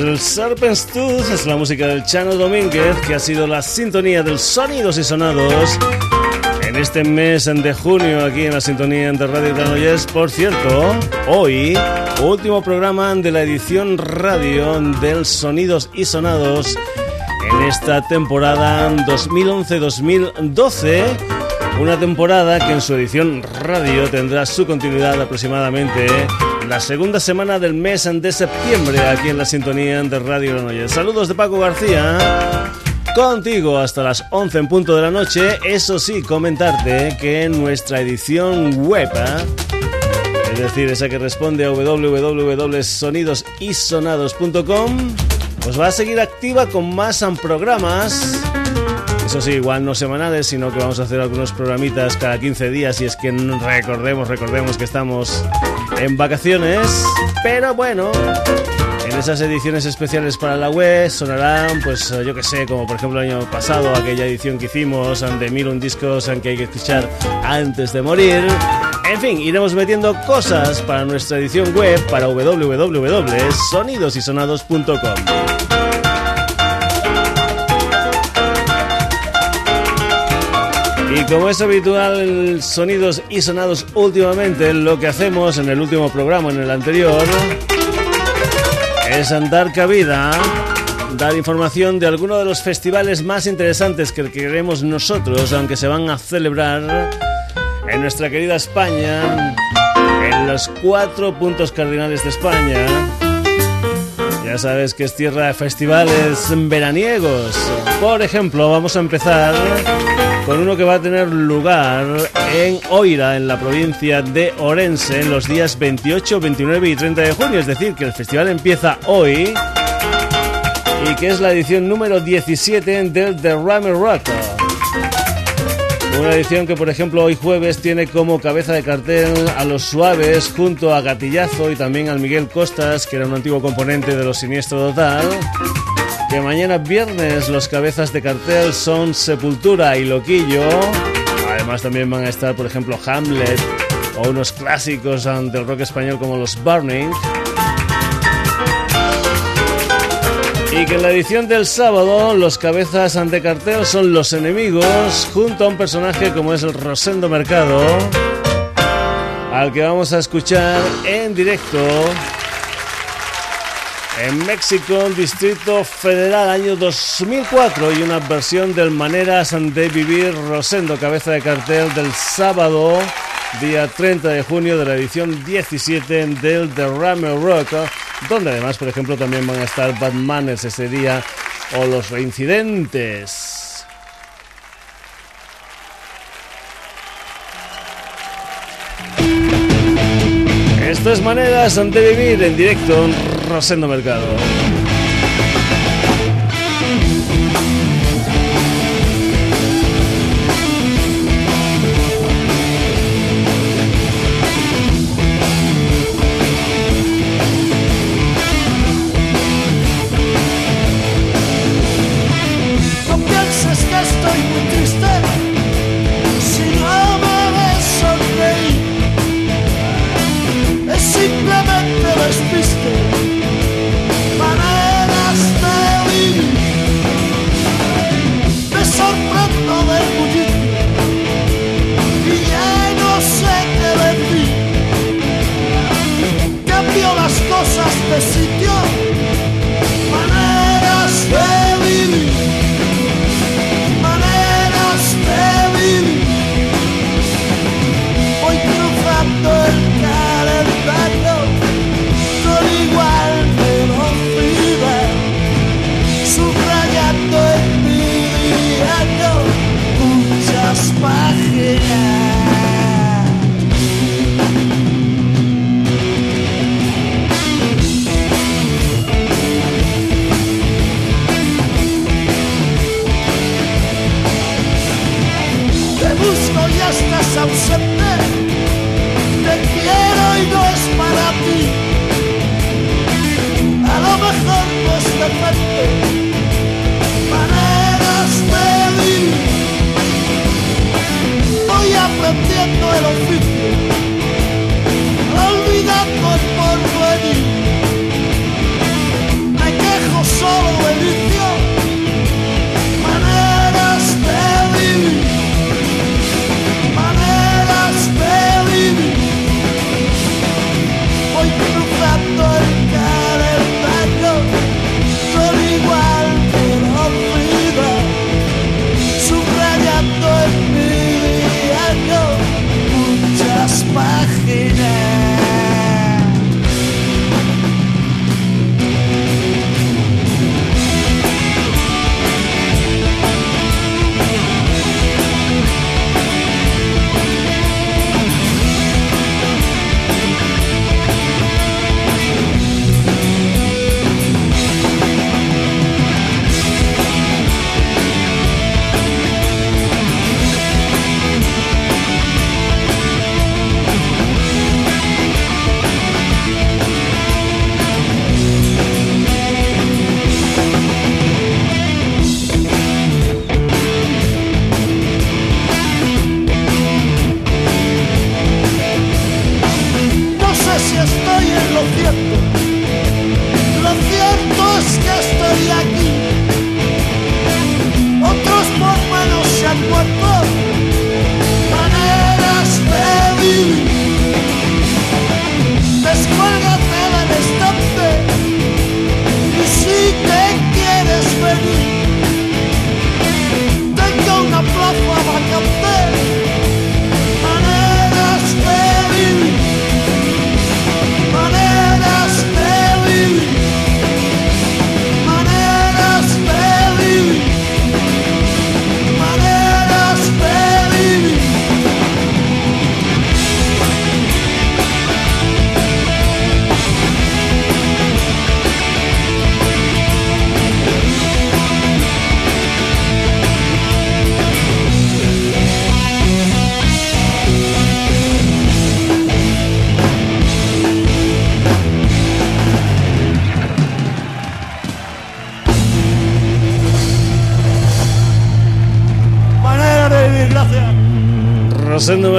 El Serpent's Tooth, es la música del Chano Domínguez, que ha sido la sintonía de sonidos y sonados en este mes de junio aquí en la sintonía de Radio Granollers. Por cierto, hoy, último programa de la edición radio del Sonidos y Sonados en esta temporada 2011-2012. Una temporada que en su edición radio tendrá su continuidad aproximadamente la segunda semana del mes de septiembre aquí en la sintonía de Radio Granollers. Saludos de Paco García contigo hasta las 11 en punto de la noche. Eso sí, comentarte que en nuestra edición web, ¿eh? es decir, esa que responde a www.sonidosisonados.com, pues va a seguir activa con más programas. Eso sí, igual no semanales, sino que vamos a hacer algunos programitas cada 15 días y es que recordemos, recordemos que estamos en vacaciones. Pero bueno, en esas ediciones especiales para la web sonarán, pues yo que sé, como por ejemplo el año pasado, aquella edición que hicimos de mil un discos que hay que escuchar antes de morir. En fin, iremos metiendo cosas para nuestra edición web para www.sonidosysonados.com. como es habitual, sonidos y sonados últimamente, lo que hacemos en el último programa, en el anterior, es dar cabida, dar información de algunos de los festivales más interesantes que queremos nosotros, aunque se van a celebrar en nuestra querida España, en los cuatro puntos cardinales de España. Sabes que es tierra de festivales veraniegos. Por ejemplo, vamos a empezar con uno que va a tener lugar en Oira, en la provincia de Orense, en los días 28, 29 y 30 de junio. Es decir, que el festival empieza hoy y que es la edición número 17 del The Rammer Rock. Una edición que, por ejemplo, hoy jueves tiene como cabeza de cartel a Los Suaves junto a Gatillazo y también al Miguel Costas, que era un antiguo componente de los Siniestro Total que mañana viernes los cabezas de cartel son Sepultura y Loquillo. Además también van a estar, por ejemplo, Hamlet o unos clásicos del rock español como los Burning. Y que en la edición del sábado los cabezas ante cartel son los enemigos junto a un personaje como es el Rosendo Mercado, al que vamos a escuchar en directo en México, Distrito Federal, año 2004, y una versión del Maneras de Vivir Rosendo, cabeza de cartel del sábado, día 30 de junio de la edición 17 del The Rammer Rock, donde además, por ejemplo, también van a estar Batmanes ese día o Los Reincidentes. Esto es Maneras de Vivir en directo Rosendo Mercado.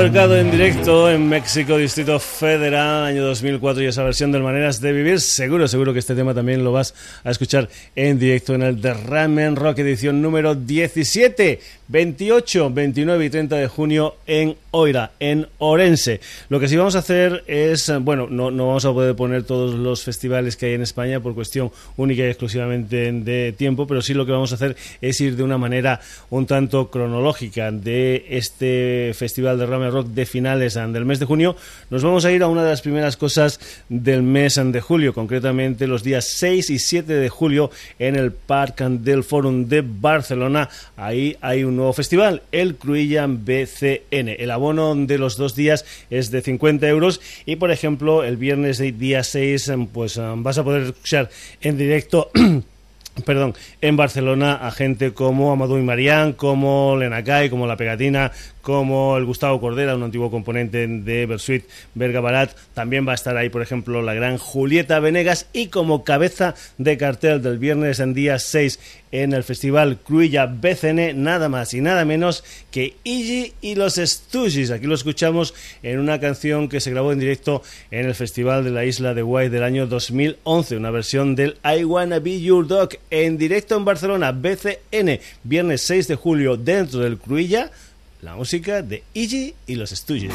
Mercado en directo en México, Distrito Federal, año 2004 y esa versión de Maneras de Vivir. Seguro, seguro que este tema también lo vas a escuchar en directo en el Derramen Rock edición número 17, 28, 29 y 30 de junio en Oira, en Orense. Lo que sí vamos a hacer es, bueno, no, no vamos a poder poner todos los festivales que hay en España por cuestión única y exclusivamente de tiempo, pero sí lo que vamos a hacer es ir de una manera un tanto cronológica de este festival de Rame Rock de finales del mes de junio. Nos vamos a ir a una de las primeras cosas del mes de julio, concretamente los días 6 y 7 de julio en el Parc del Forum de Barcelona. Ahí hay un nuevo festival, el Cruillan BCN. El abono de los dos días es de 50 euros y, por ejemplo, el viernes día 6 pues vas a poder escuchar en directo perdón, en Barcelona a gente como Amadou y Marián, como Lenacay, como La Pegatina, como el Gustavo Cordera, un antiguo componente de Bersuit Berga Barat. También va a estar ahí, por ejemplo, la gran Julieta Venegas y como cabeza de cartel del viernes en día 6 en el Festival Cruilla BCN, nada más y nada menos que Iggy y los Stooges. Aquí lo escuchamos en una canción que se grabó en directo en el Festival de la Isla de Guay del año 2011, una versión del I Wanna Be Your Dog en directo en Barcelona, BCN, viernes 6 de julio dentro del Cruilla la música de Iggy y los Stooges.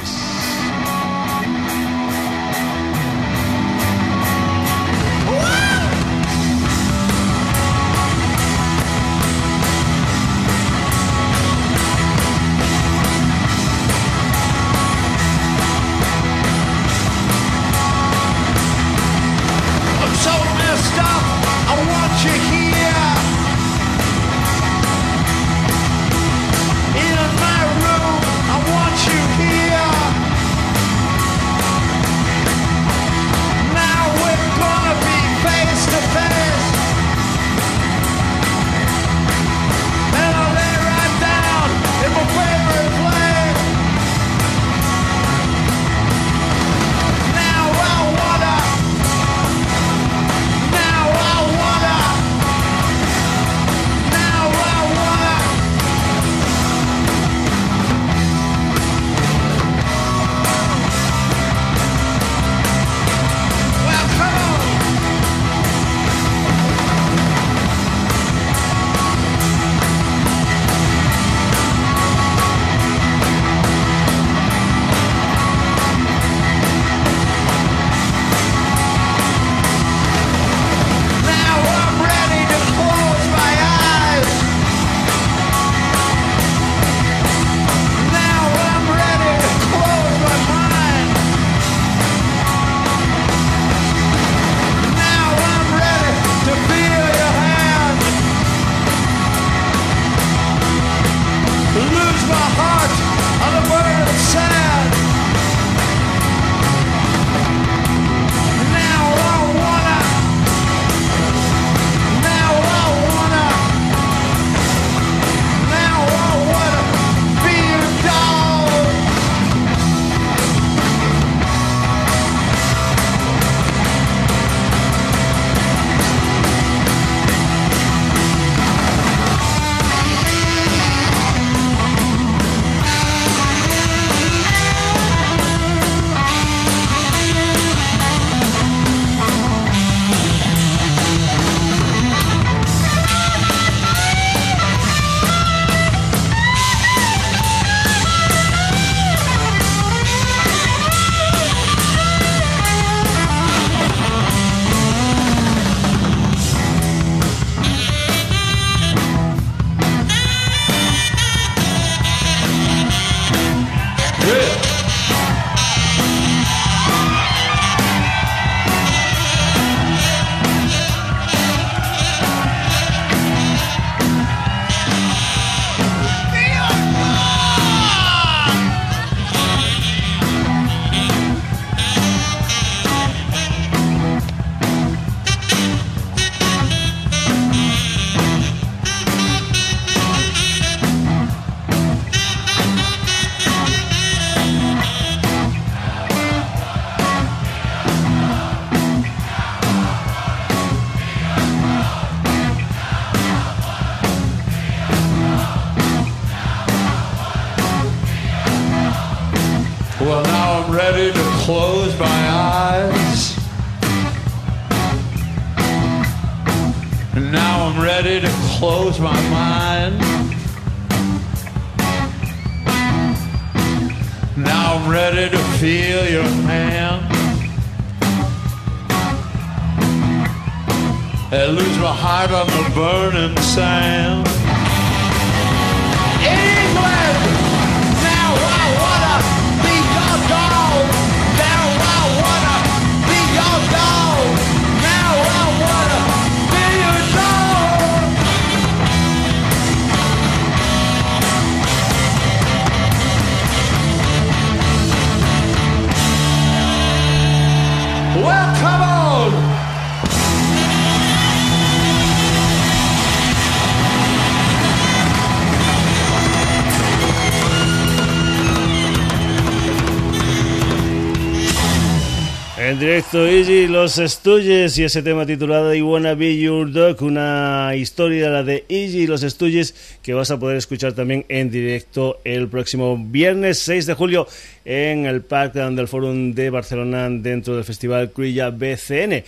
Los Estuyes y ese tema titulado I Wanna Be Your Dog, una historia, la de Iggy y los Estuyes, que vas a poder escuchar también en directo el próximo viernes 6 de julio en el Parque del Forum de Barcelona dentro del Festival Cruilla BCN.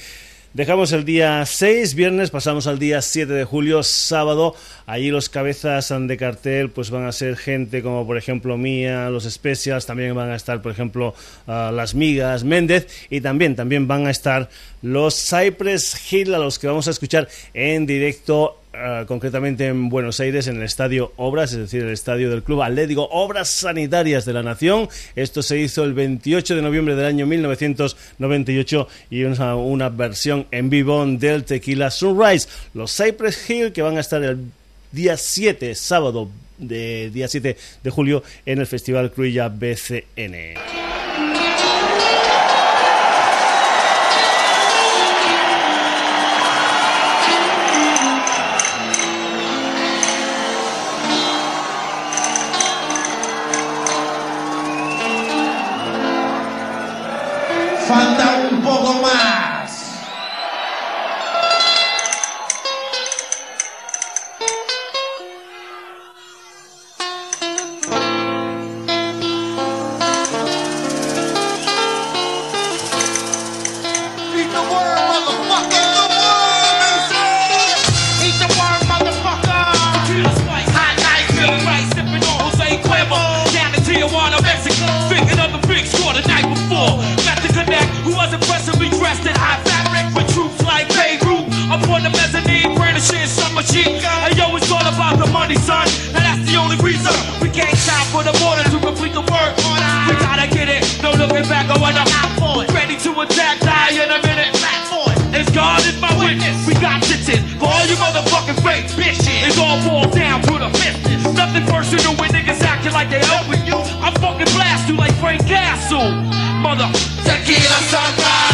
Dejamos el día 6, viernes, pasamos al día 7 de julio, sábado. Allí los cabezas de cartel pues van a ser gente como por ejemplo Mía, los Specials, también van a estar por ejemplo ah, las Migas, Méndez y también, también van a estar los Cypress Hill a los que vamos a escuchar en directo eh, concretamente en Buenos Aires, en el Estadio Obras, es decir, el estadio del Club Atlético Obras Sanitarias de la Nación. Esto se hizo el 28 de noviembre del año 1998 y una, una versión en vivo del Tequila Sunrise. Los Cypress Hill que van a estar el día 7, sábado de día 7 de julio en el Festival Cruilla BCN. you like they open you. I'm fucking blast you like Frank Castle. Mother, tequila sunrise.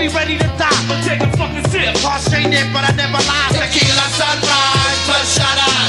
be ready to die. But take a fucking sip. Prostrate it, but I never lie. the sunrise, bloodshot eyes.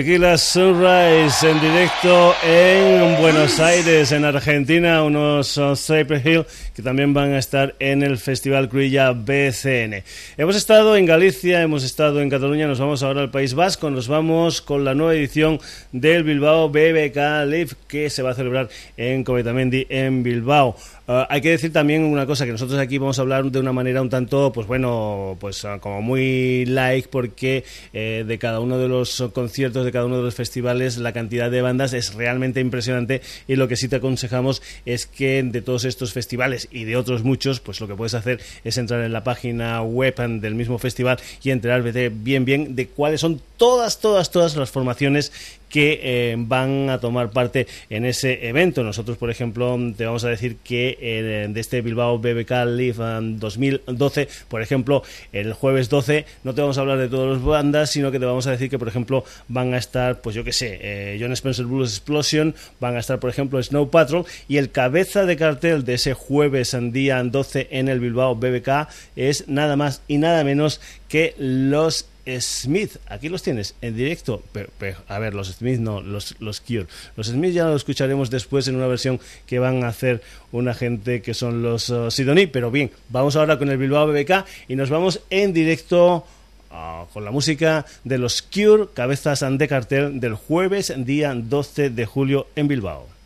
Tequila Sunrise en directo en Buenos Aires, en Argentina, unos uh, Cypress Hill también van a estar en el Festival Cruilla BCN. Hemos estado en Galicia, hemos estado en Cataluña, nos vamos ahora al País Vasco, nos vamos con la nueva edición del Bilbao BBK Live que se va a celebrar en Cometamendi en Bilbao. Uh, hay que decir también una cosa, que nosotros aquí vamos a hablar de una manera un tanto, pues bueno, pues uh, como muy like, porque eh, de cada uno de los conciertos, de cada uno de los festivales, la cantidad de bandas es realmente impresionante y lo que sí te aconsejamos es que de todos estos festivales y de otros muchos, pues lo que puedes hacer es entrar en la página web del mismo festival y enterarte bien, bien de cuáles son todas, todas, todas las formaciones que eh, van a tomar parte en ese evento. Nosotros, por ejemplo, te vamos a decir que eh, de este Bilbao BBK Live um, 2012, por ejemplo, el jueves 12, no te vamos a hablar de todas las bandas, sino que te vamos a decir que, por ejemplo, van a estar, pues yo que sé, eh, John Spencer Blues Explosion, van a estar, por ejemplo, Snow Patrol, y el cabeza de cartel de ese jueves día 12 en el Bilbao BBK es nada más y nada menos que los Smith, aquí los tienes en directo, pero, a ver, los Smith no, los, los Cure. Los Smith ya los escucharemos después en una versión que van a hacer una gente que son los uh, Sidoní, pero bien, vamos ahora con el Bilbao BBK y nos vamos en directo uh, con la música de los Cure, cabezas de cartel del jueves, día 12 de julio en Bilbao.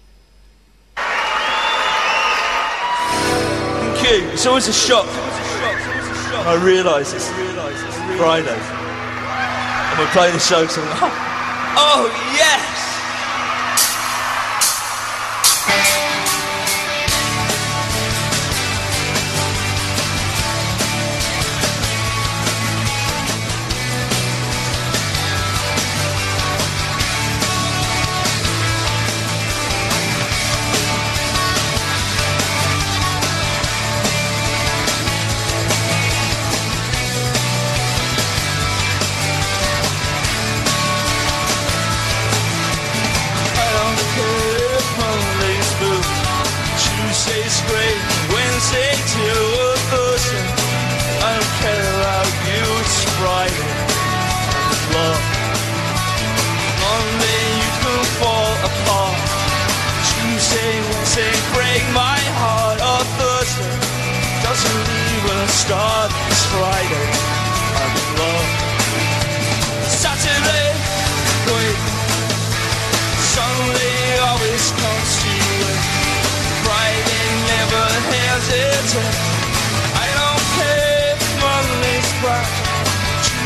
Okay, it's always a shock. I realise it's Friday. And we're playing the show, so I'm like, oh, oh yes!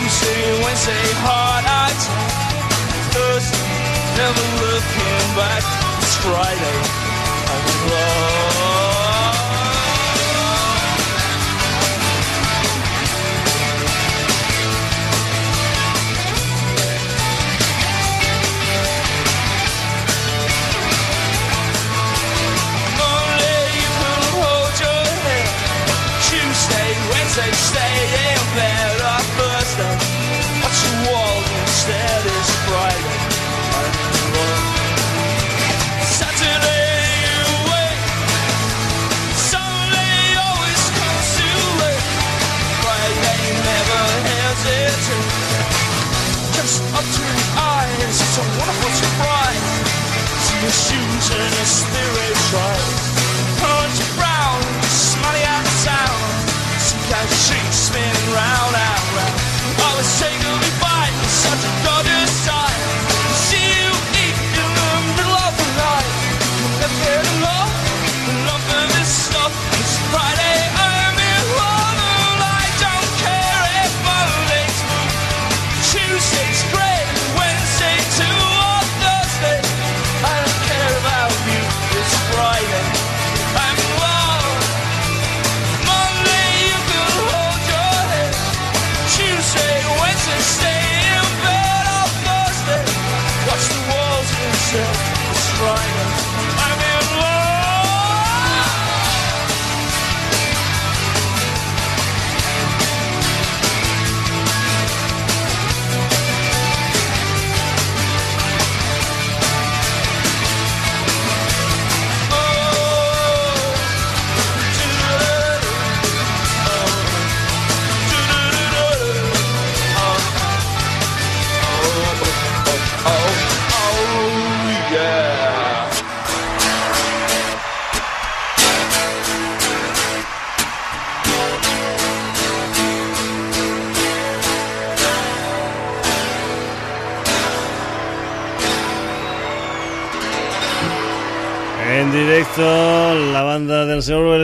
Tuesday, Wednesday, hard take. Thursday, never looking back. It's Friday. I'm in love.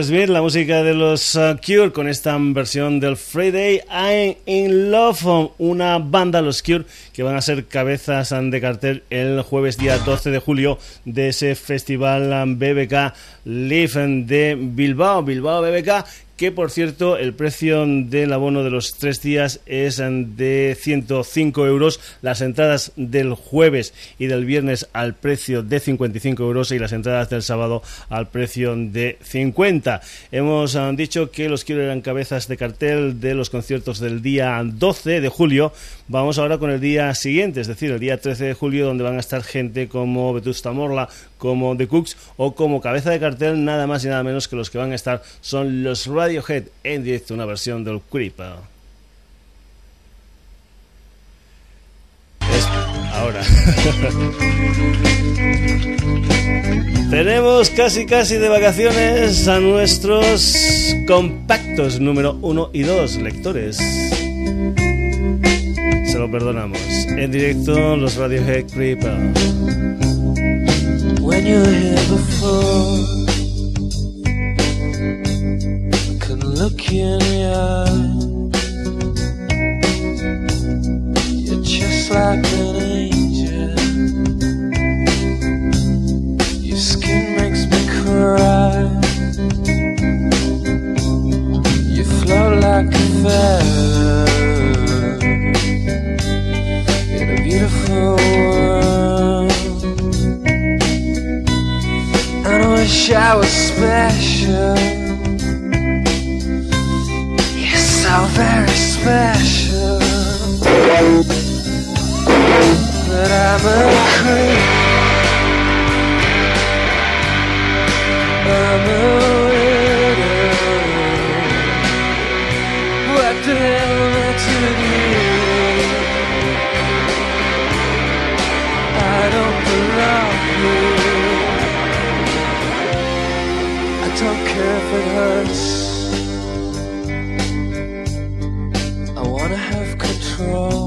Smith, la música de los uh, Cure con esta versión del Friday I'm in Love, una banda, los Cure, que van a ser cabezas de cartel el jueves día 12 de julio de ese festival um, BBK Live de Bilbao, Bilbao BBK que por cierto el precio del abono de los tres días es de 105 euros, las entradas del jueves y del viernes al precio de 55 euros y las entradas del sábado al precio de 50. Hemos ah, dicho que los quiero eran cabezas de cartel de los conciertos del día 12 de julio. Vamos ahora con el día siguiente, es decir, el día 13 de julio, donde van a estar gente como Vetusta Morla, como The Cooks o como cabeza de cartel, nada más y nada menos que los que van a estar son los Radiohead en directo, una versión del Creeper. ahora. Tenemos casi casi de vacaciones a nuestros compactos número 1 y 2 lectores. Perdonamos. En directo los Radiohead Creeper. When look in your You're just like an angel. Your skin makes me cry. You float like a feather world. I wish I was special. You're so very special. But I'm a creep. I'm a widow. What the care if it hurts. I wanna have control.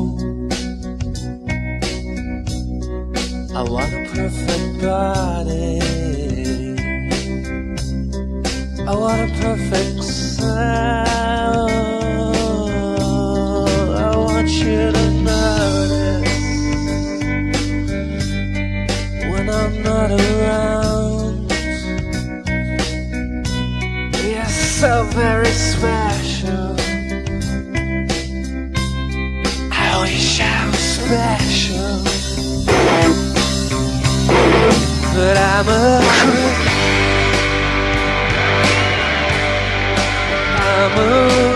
I want a perfect body. I want a perfect sound. I want you to notice when I'm not around. But I'm a creep. I'm a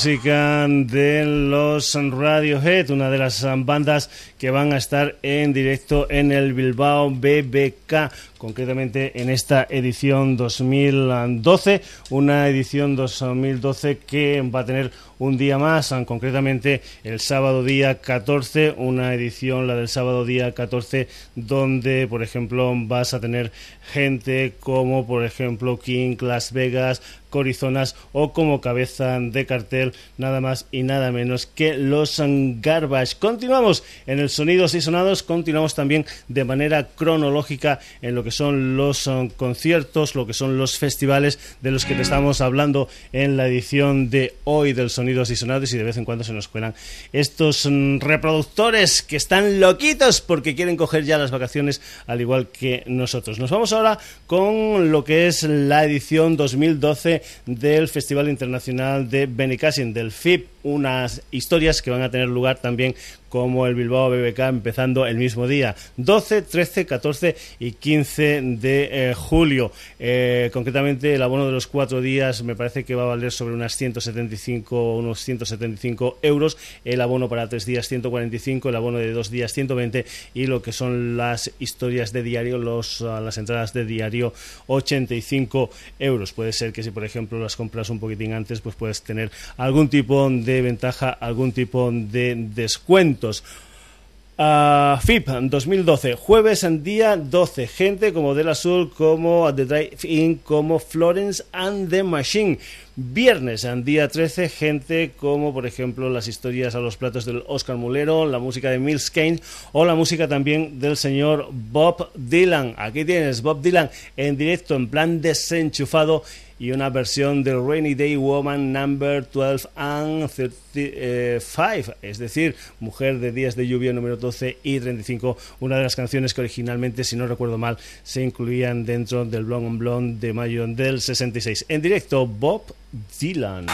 música de los Radiohead, una de las bandas que van a estar en directo en el Bilbao BBK concretamente en esta edición 2012, una edición 2012 que va a tener un día más, concretamente el sábado día 14, una edición, la del sábado día 14, donde, por ejemplo, vas a tener gente como, por ejemplo, King, Las Vegas, Corizonas o como cabeza de cartel nada más y nada menos que los Garbage. Continuamos en el Sonidos y Sonados, continuamos también de manera cronológica en lo que son los conciertos, lo que son los festivales de los que te estamos hablando en la edición de hoy del Y de vez en cuando se nos cuelan estos mm, reproductores que están loquitos porque quieren coger ya las vacaciones al igual que nosotros. Nos vamos ahora con lo que es la edición 2012 del Festival Internacional de Benicassin, del FIP, unas historias que van a tener lugar también como el Bilbao BBK empezando el mismo día, 12, 13, 14 y 15 de eh, julio. Eh, concretamente el abono de los cuatro días me parece que va a valer sobre unas 175, unos 175 euros, el abono para tres días 145, el abono de dos días 120 y lo que son las historias de diario, los, ah, las entradas de diario 85 euros. Puede ser que si por ejemplo las compras un poquitín antes, pues puedes tener algún tipo de ventaja, algún tipo de descuento FIP 2012, jueves en día 12, gente como Del Azul, como The Drive-In, como Florence and the Machine. Viernes en día 13, gente como por ejemplo las historias a los platos del Oscar Mulero, la música de Mills Kane o la música también del señor Bob Dylan. Aquí tienes Bob Dylan en directo, en plan desenchufado y una versión del Rainy Day Woman Number 12 and 35, es decir, Mujer de Días de Lluvia número 12 y 35, una de las canciones que originalmente, si no recuerdo mal, se incluían dentro del Blonde on Blonde de mayo del 66. En directo, Bob Dylan.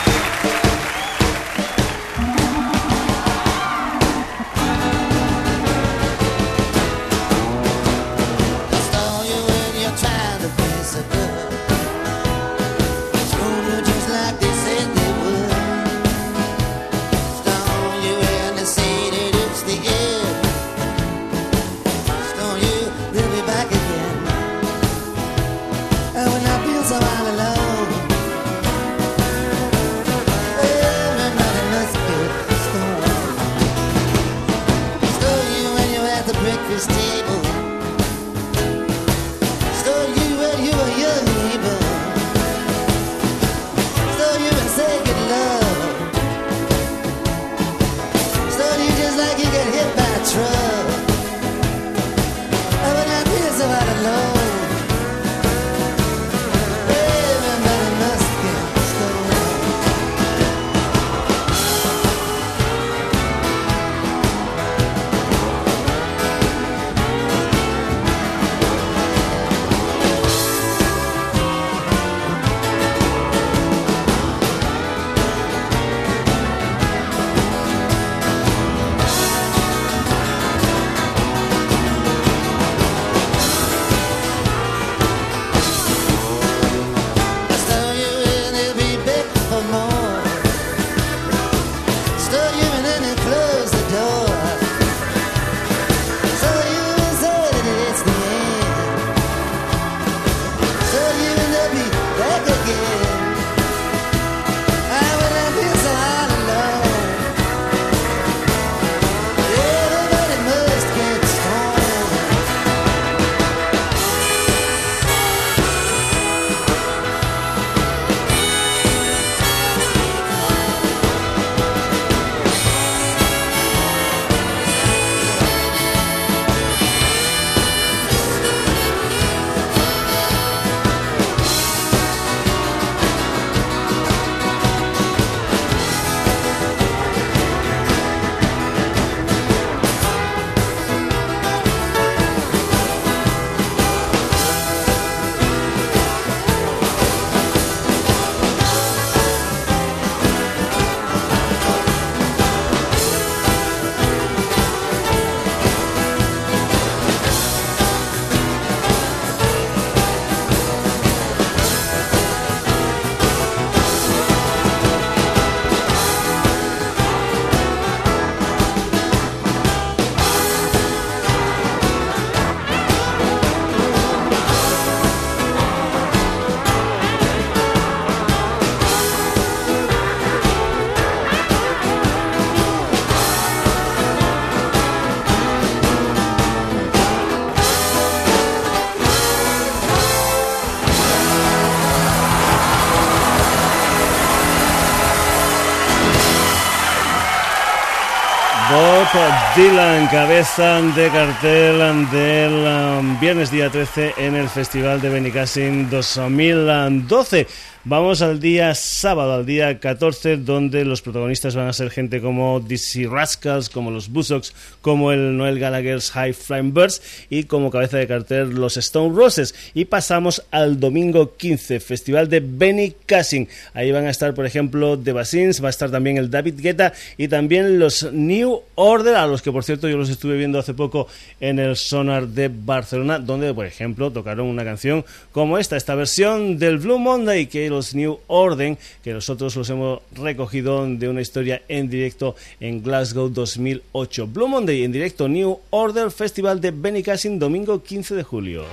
Dylan, cabeza de cartel del um, viernes día 13 en el Festival de Benicassin 2012. Vamos al día sábado, al día 14, donde los protagonistas van a ser gente como DC Rascals, como los Buzzcocks, como el Noel Gallagher's High Flying Birds y como cabeza de cartel los Stone Roses. Y pasamos al domingo 15, Festival de Benny Cassin. Ahí van a estar, por ejemplo, The Basins, va a estar también el David Guetta y también los New Order, a los que por cierto yo los estuve viendo hace poco en el Sonar de Barcelona, donde por ejemplo tocaron una canción como esta, esta versión del Blue Monday que New Order, que nosotros los hemos recogido de una historia en directo en Glasgow 2008. Blue Monday en directo New Order Festival de Benicassin domingo 15 de julio.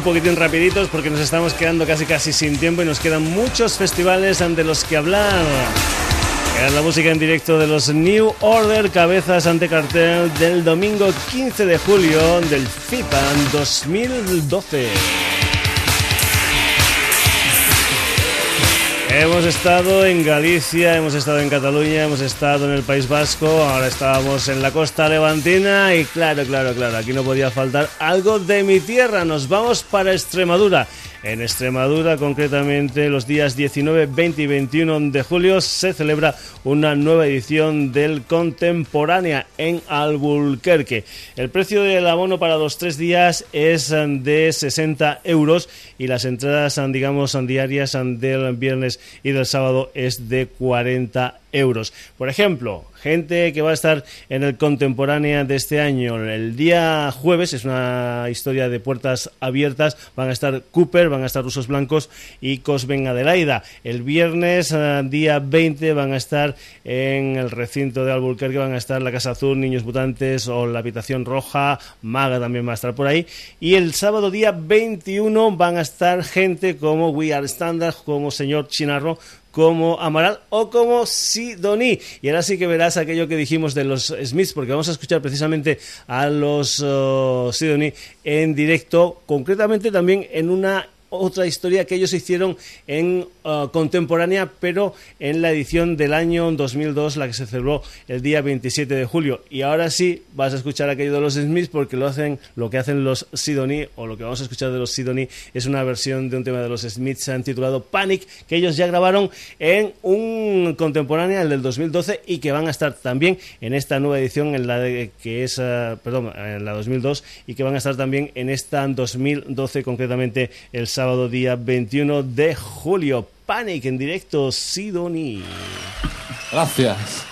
Un poquitín rapiditos porque nos estamos quedando casi casi sin tiempo y nos quedan muchos festivales ante los que hablar. La música en directo de los New Order, cabezas ante cartel del domingo 15 de julio del FIPAN 2012. Hemos estado en Galicia, hemos estado en Cataluña, hemos estado en el País Vasco, ahora estábamos en la costa levantina y claro, claro, claro, aquí no podía faltar algo de mi tierra. Nos vamos para Extremadura. En Extremadura, concretamente, los días 19, 20 y 21 de julio se celebra una nueva edición del Contemporánea en Albuquerque. El precio del abono para los tres días es de 60 euros y las entradas, digamos, diarias del viernes y del sábado es de 40 euros. Por ejemplo, gente que va a estar en el Contemporánea de este año, el día jueves, es una historia de puertas abiertas, van a estar Cooper, van a estar Rusos Blancos y Cosben Adelaida. El viernes, eh, día 20, van a estar en el recinto de Albuquerque, van a estar la Casa Azul, Niños Mutantes o la Habitación Roja, Maga también va a estar por ahí. Y el sábado, día 21, van a estar gente como We Are Standard, como Señor Chinarro, como Amaral o como Sidoní. Y ahora sí que verás aquello que dijimos de los Smiths, porque vamos a escuchar precisamente a los uh, Sidoní en directo, concretamente también en una otra historia que ellos hicieron en uh, contemporánea, pero en la edición del año 2002, la que se celebró el día 27 de julio. Y ahora sí vas a escuchar aquello de los Smiths porque lo hacen, lo que hacen los Sidoní o lo que vamos a escuchar de los Sidoní es una versión de un tema de los Smiths titulado Panic que ellos ya grabaron en un contemporánea, el del 2012 y que van a estar también en esta nueva edición en la de, que es, uh, perdón, en la 2002 y que van a estar también en esta 2012 concretamente el sábado día 21 de julio. Panic en directo, Sidoní. Gracias.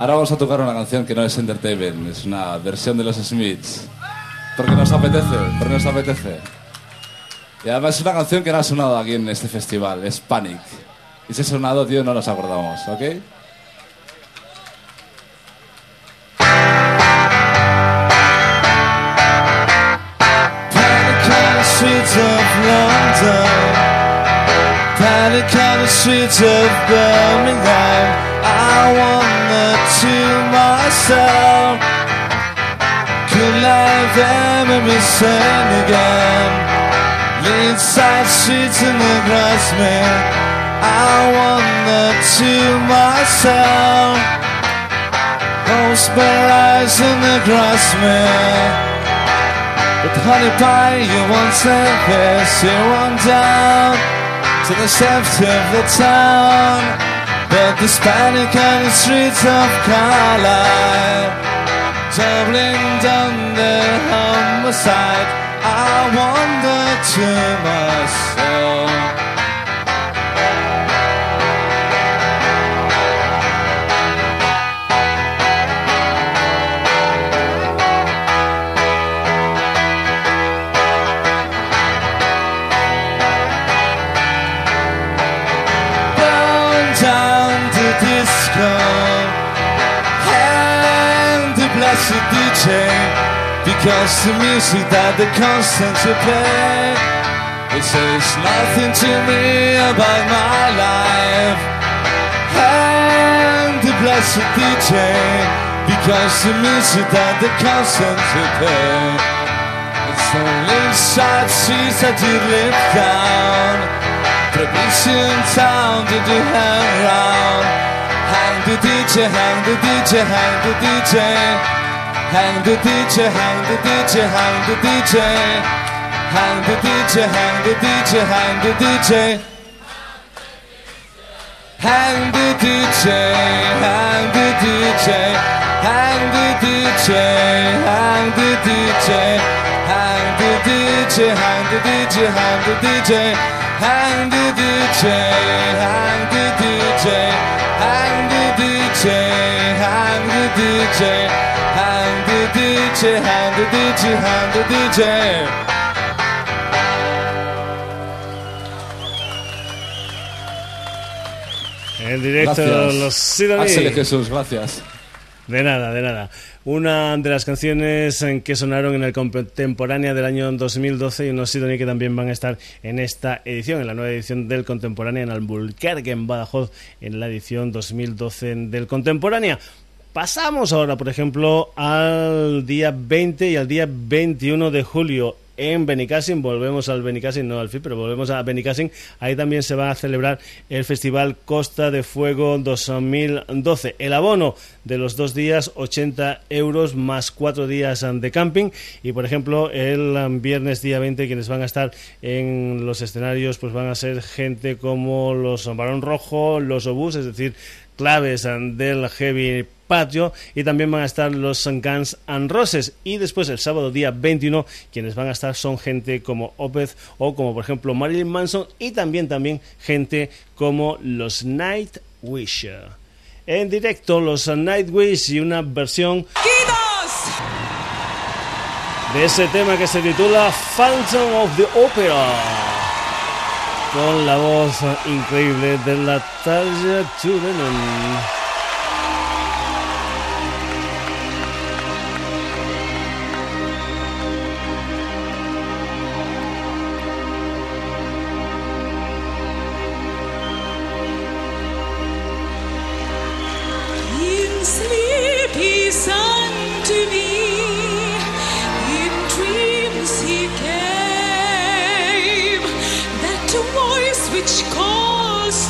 Ahora vamos a tocar una canción que no es Entertainment, es una versión de los Smiths. Porque nos apetece, porque nos apetece. Y además es una canción que no ha sonado aquí en este festival, es Panic. Y si ha sonado, tío, no nos acordamos, ¿ok? Of London. Panic on the streets of Birmingham. I wonder to myself, could life ever be sane again? Lead side streets in the grass man. I wonder to myself, those bare eyes in the grass man. But honey pie, you won't this, you on down to the steps of the town. But the panic on the streets of Carlisle, doubling down the homicide. I wonder to myself. Because the music that they constantly play it says nothing to me about my life and the blessed DJ because the music that they constantly play it's the inside seats that you live down Provision town did you hang around? Hang the DJ, hang the DJ, hang the DJ. Hang the DJ, hang the DJ, hang the DJ. Hang the DJ, hang the DJ, hang the DJ. Hang the DJ, hang the DJ, hang the DJ, hang the DJ, hang the DJ, hang the DJ, hang the DJ, hang the DJ, hang the DJ, hang the DJ, hang the DJ, hang the DJ, the DJ, the DJ. En directo, Gracias. los Sidoní. Axel Jesús, gracias. De nada, de nada. Una de las canciones en que sonaron en el Contemporánea del año 2012 y unos Sidoní que también van a estar en esta edición, en la nueva edición del Contemporánea en Albuquerque, en Badajoz, en la edición 2012 del Contemporánea. Pasamos ahora, por ejemplo, al día 20 y al día 21 de julio en Benicassin. Volvemos al Benicassin, no al FI, pero volvemos a Benicassin. Ahí también se va a celebrar el Festival Costa de Fuego 2012. El abono de los dos días, 80 euros más cuatro días de camping. Y, por ejemplo, el viernes día 20, quienes van a estar en los escenarios, pues van a ser gente como los Barón Rojo, los Obús, es decir, claves del heavy patio y también van a estar los Guns and Roses. Y después el sábado día 21 quienes van a estar son gente como Opeth o como por ejemplo Marilyn Manson y también también gente como los Nightwish en directo los Nightwish y una versión de ese tema que se titula Phantom of the Opera con la voz increíble de Natalia Turunen.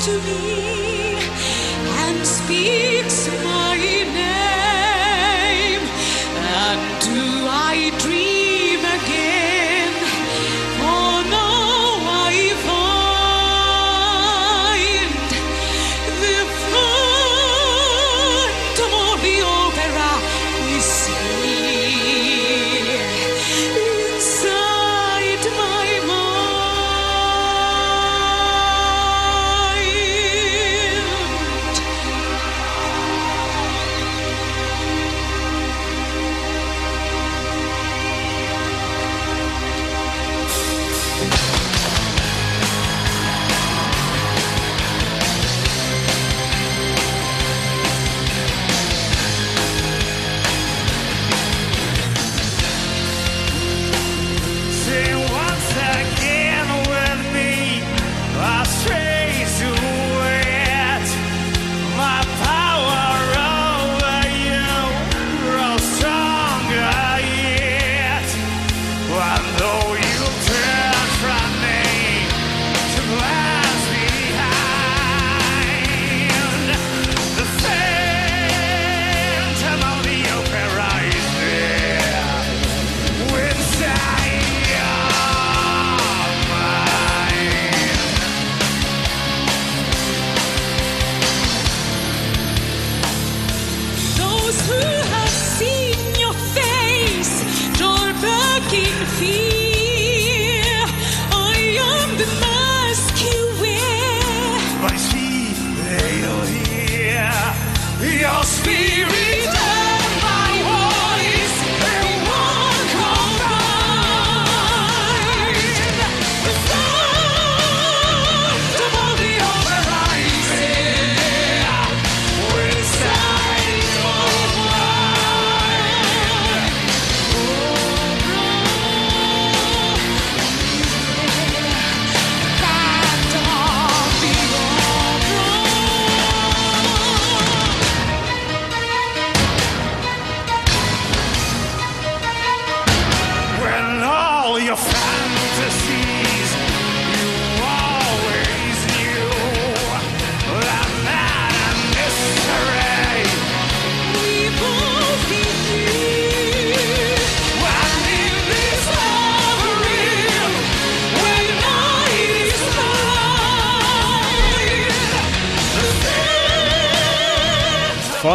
To me and speaks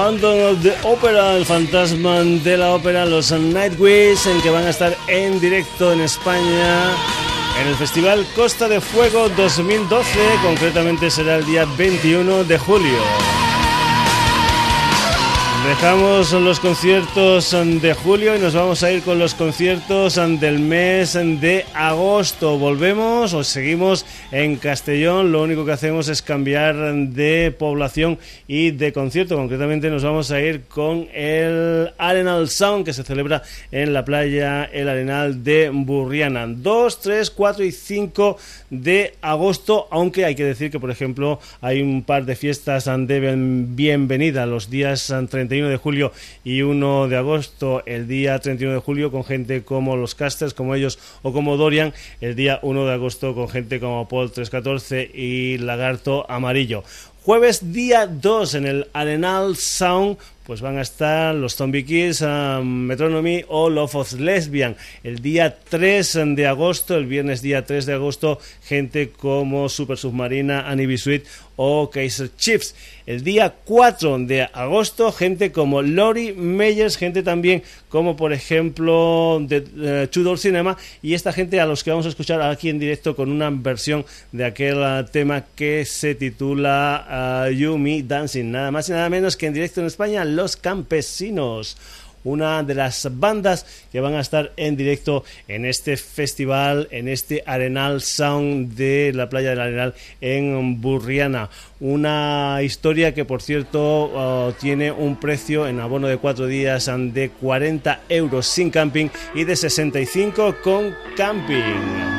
Phantom of the Opera, el fantasma de la ópera, los Nightwish, en que van a estar en directo en España en el Festival Costa de Fuego 2012, concretamente será el día 21 de julio. Dejamos los conciertos de julio y nos vamos a ir con los conciertos del mes de agosto. Volvemos o seguimos en Castellón. Lo único que hacemos es cambiar de población y de concierto. Concretamente nos vamos a ir con el Arenal Sound que se celebra en la playa El Arenal de Burriana. 2, 3, 4 y 5 de agosto, aunque hay que decir que, por ejemplo, hay un par de fiestas de bienvenida los días 31 de julio y 1 de agosto, el día 31 de julio con gente como los Casters, como ellos o como Dorian, el día 1 de agosto con gente como Paul 314 y Lagarto Amarillo. Jueves día 2 en el Arenal Sound pues van a estar los Zombie Kids, um, Metronomy o Love of Lesbian. El día 3 de agosto, el viernes día 3 de agosto, gente como Super Submarina, Annie o Kaiser Chiefs. El día 4 de agosto, gente como Lori Meyers, gente también como por ejemplo de eh, Tudor Cinema y esta gente a los que vamos a escuchar aquí en directo con una versión de aquel uh, tema que se titula uh, You Me Dancing. Nada más y nada menos que en directo en España, Los Campesinos una de las bandas que van a estar en directo en este festival, en este Arenal Sound de la playa del Arenal en Burriana. Una historia que, por cierto, uh, tiene un precio en abono de cuatro días de 40 euros sin camping y de 65 con camping.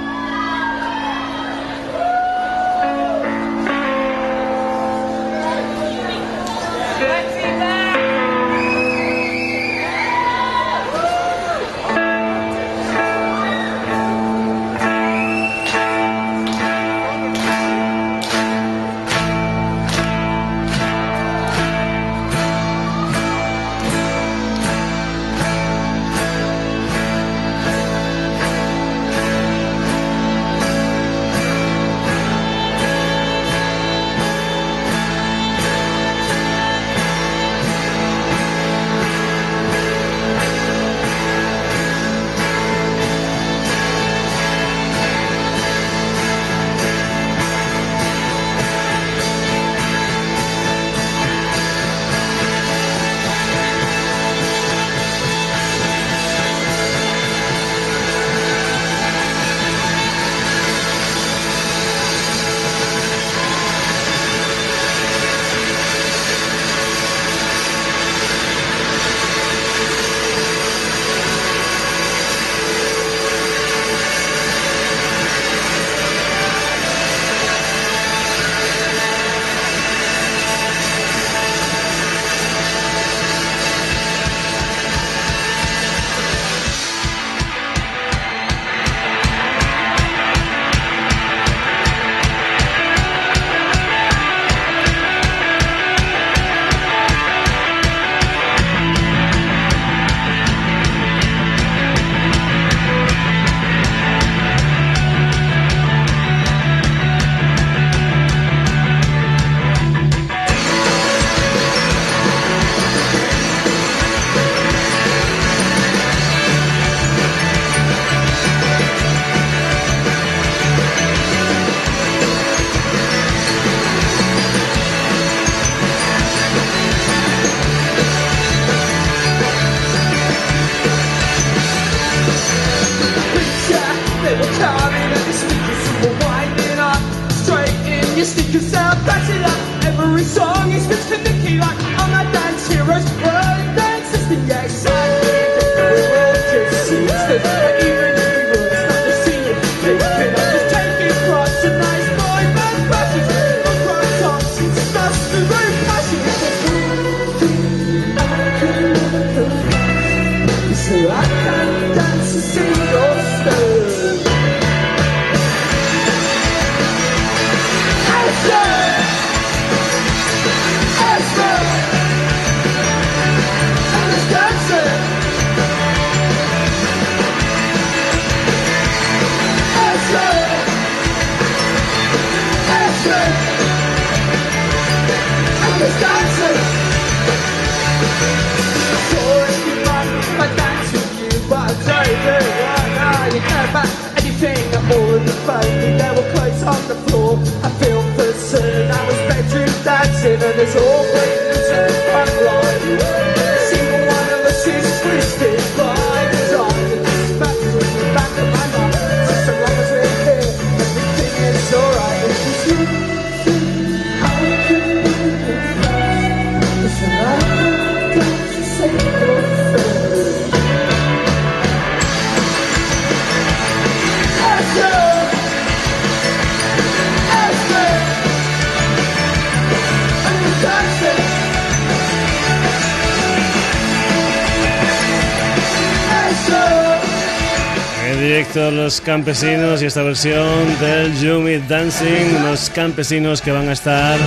Directo Los Campesinos y esta versión del Yumi Dancing, los campesinos que van a estar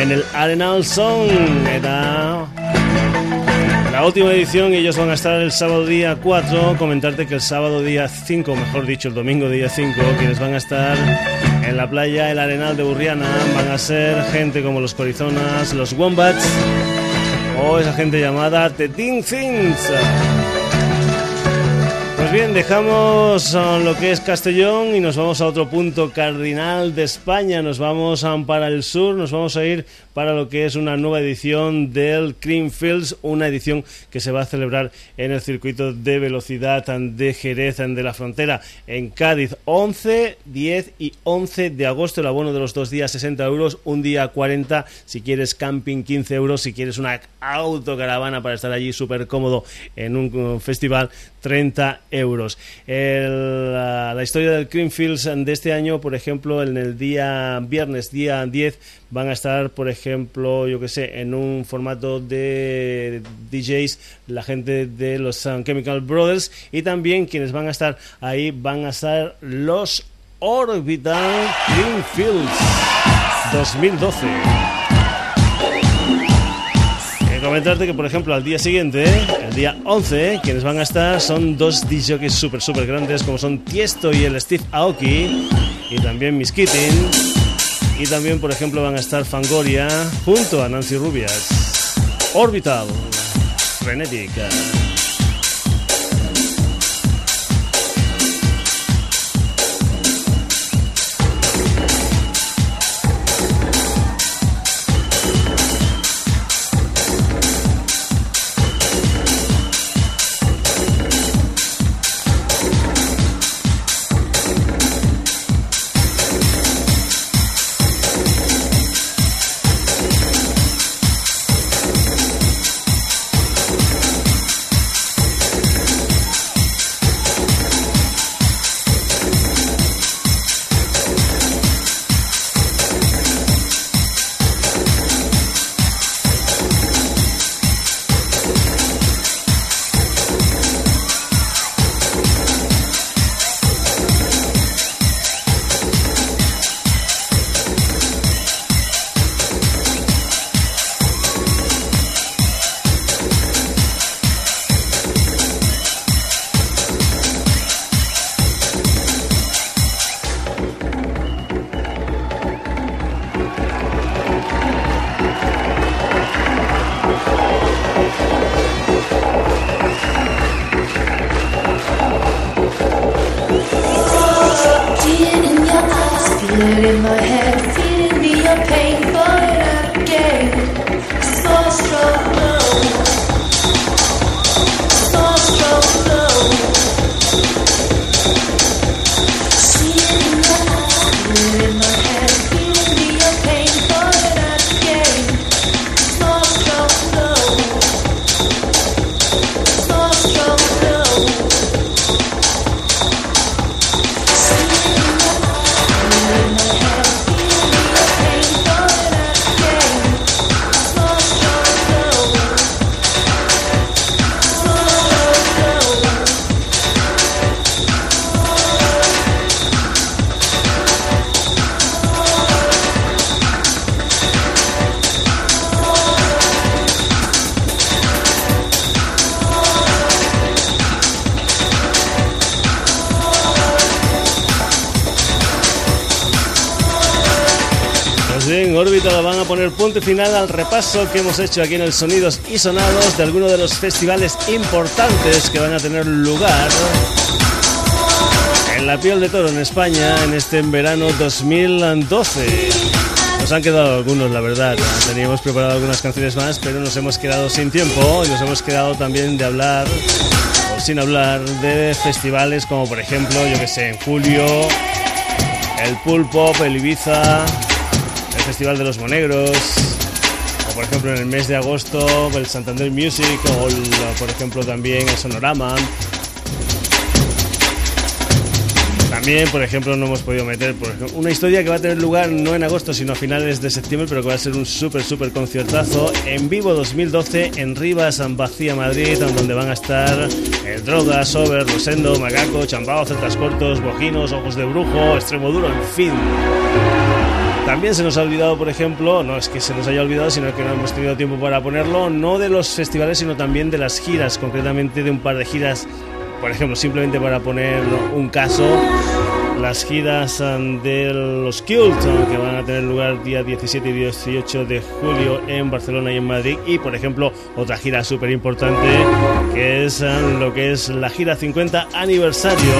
en el Arenal Song. Era la última edición y ellos van a estar el sábado día 4. Comentarte que el sábado día 5, mejor dicho, el domingo día 5, quienes van a estar en la playa El Arenal de Burriana van a ser gente como los Corizonas, los Wombats o esa gente llamada The Teen Things. Pues bien, dejamos lo que es Castellón y nos vamos a otro punto cardinal de España. Nos vamos para el sur, nos vamos a ir para lo que es una nueva edición del Creamfields, una edición que se va a celebrar en el circuito de velocidad de Jerez de la Frontera en Cádiz. 11, 10 y 11 de agosto, el abono de los dos días 60 euros, un día 40 si quieres camping 15 euros, si quieres una autocaravana para estar allí súper cómodo en un festival 30 euros. El, la, la historia del Creamfields de este año, por ejemplo, en el día viernes, día 10, van a estar, por ejemplo, yo que sé, en un formato de DJs, la gente de los um, Chemical Brothers y también quienes van a estar ahí van a ser los Orbital Greenfields 2012. Eh, Comentarte que, por ejemplo, al día siguiente, el día 11, quienes van a estar son dos DJs súper, súper grandes, como son Tiesto y el Steve Aoki, y también Miss. Y también, por ejemplo, van a estar Fangoria junto a Nancy Rubias. Orbital. Frenética. Bien, Órbita van a poner punto final al repaso que hemos hecho aquí en el Sonidos y Sonados de algunos de los festivales importantes que van a tener lugar en la piel de toro en España en este verano 2012. Nos han quedado algunos, la verdad. Teníamos preparado algunas canciones más, pero nos hemos quedado sin tiempo y nos hemos quedado también de hablar o sin hablar de festivales como por ejemplo, yo que sé, en julio, el Pool Pop, el Ibiza, Festival de los Monegros, o por ejemplo en el mes de agosto el Santander Music, o el- por ejemplo también el Sonorama. También, por ejemplo, no hemos podido meter por ejemplo, una historia que va a tener lugar no en agosto, sino a finales de septiembre, pero que va a ser un súper, súper conciertazo en vivo 2012 en Rivas, Vacía, Madrid, donde van a estar el Droga, Sober, Rosendo, Macaco, Chambao, Celtas Cortos, Bojinos, Ojos de Brujo, Extremo Duro, en fin. También se nos ha olvidado, por ejemplo, no es que se nos haya olvidado, sino que no hemos tenido tiempo para ponerlo, no de los festivales, sino también de las giras, concretamente de un par de giras, por ejemplo, simplemente para poner un caso, las giras um, de los Cult, um, que van a tener lugar día 17 y 18 de julio en Barcelona y en Madrid, y por ejemplo, otra gira súper importante, que es um, lo que es la gira 50 aniversario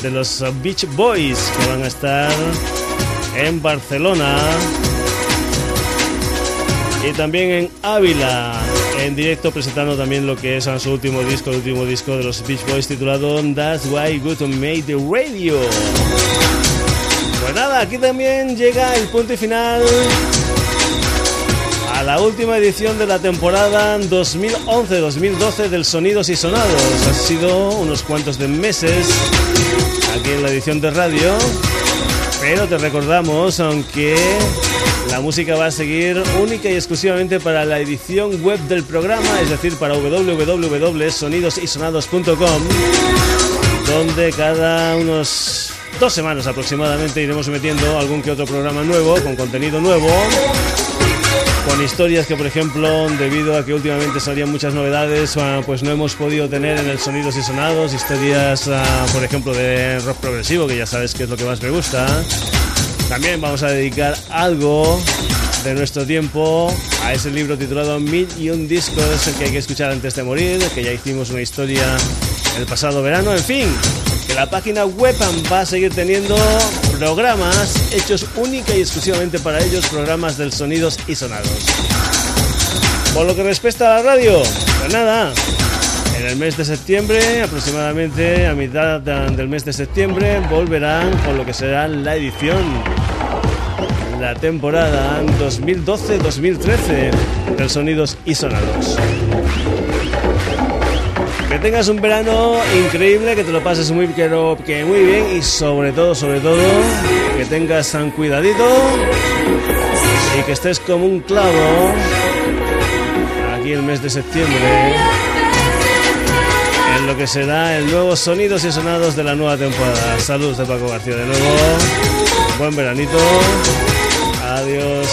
de los uh, Beach Boys, que van a estar en Barcelona y también en Ávila en directo presentando también lo que es su último disco, el último disco de los Beach Boys titulado That's Why Good Made the Radio. Pues nada, aquí también llega el punto y final a la última edición de la temporada 2011-2012 del Sonidos y Sonados. Ha sido unos cuantos de meses aquí en la edición de radio. Pero te recordamos, aunque la música va a seguir única y exclusivamente para la edición web del programa, es decir, para www.sonidosysonados.com, donde cada unos dos semanas aproximadamente iremos metiendo algún que otro programa nuevo, con contenido nuevo, con historias que, por ejemplo, debido a que últimamente salían muchas novedades, ah, pues no hemos podido tener en el Sonidos y Sonados, historias, ah, por ejemplo, de rock progresivo, que ya sabes que es lo que más me gusta. También vamos a dedicar algo de nuestro tiempo a ese libro titulado Mil y un discos que hay que escuchar antes de morir, que ya hicimos una historia el pasado verano, en fin, que la página web va a seguir teniendo programas hechos única y exclusivamente para ellos, programas del sonidos y sonados. Por lo que respecta a la radio, pues nada, en el mes de septiembre, aproximadamente a mitad de- del mes de septiembre, volverán con lo que será la edición, la temporada 2012-2013 del Sonidos y Sonados. Que tengas un verano increíble, que te lo pases muy, lo- que muy bien y sobre todo, sobre todo, que tengas tan cuidadito y que estés como un clavo aquí el mes de septiembre en lo que será el nuevo Sonidos y Sonados de la nueva temporada. Saludos de Paco García de nuevo. Buen veranito. Adiós.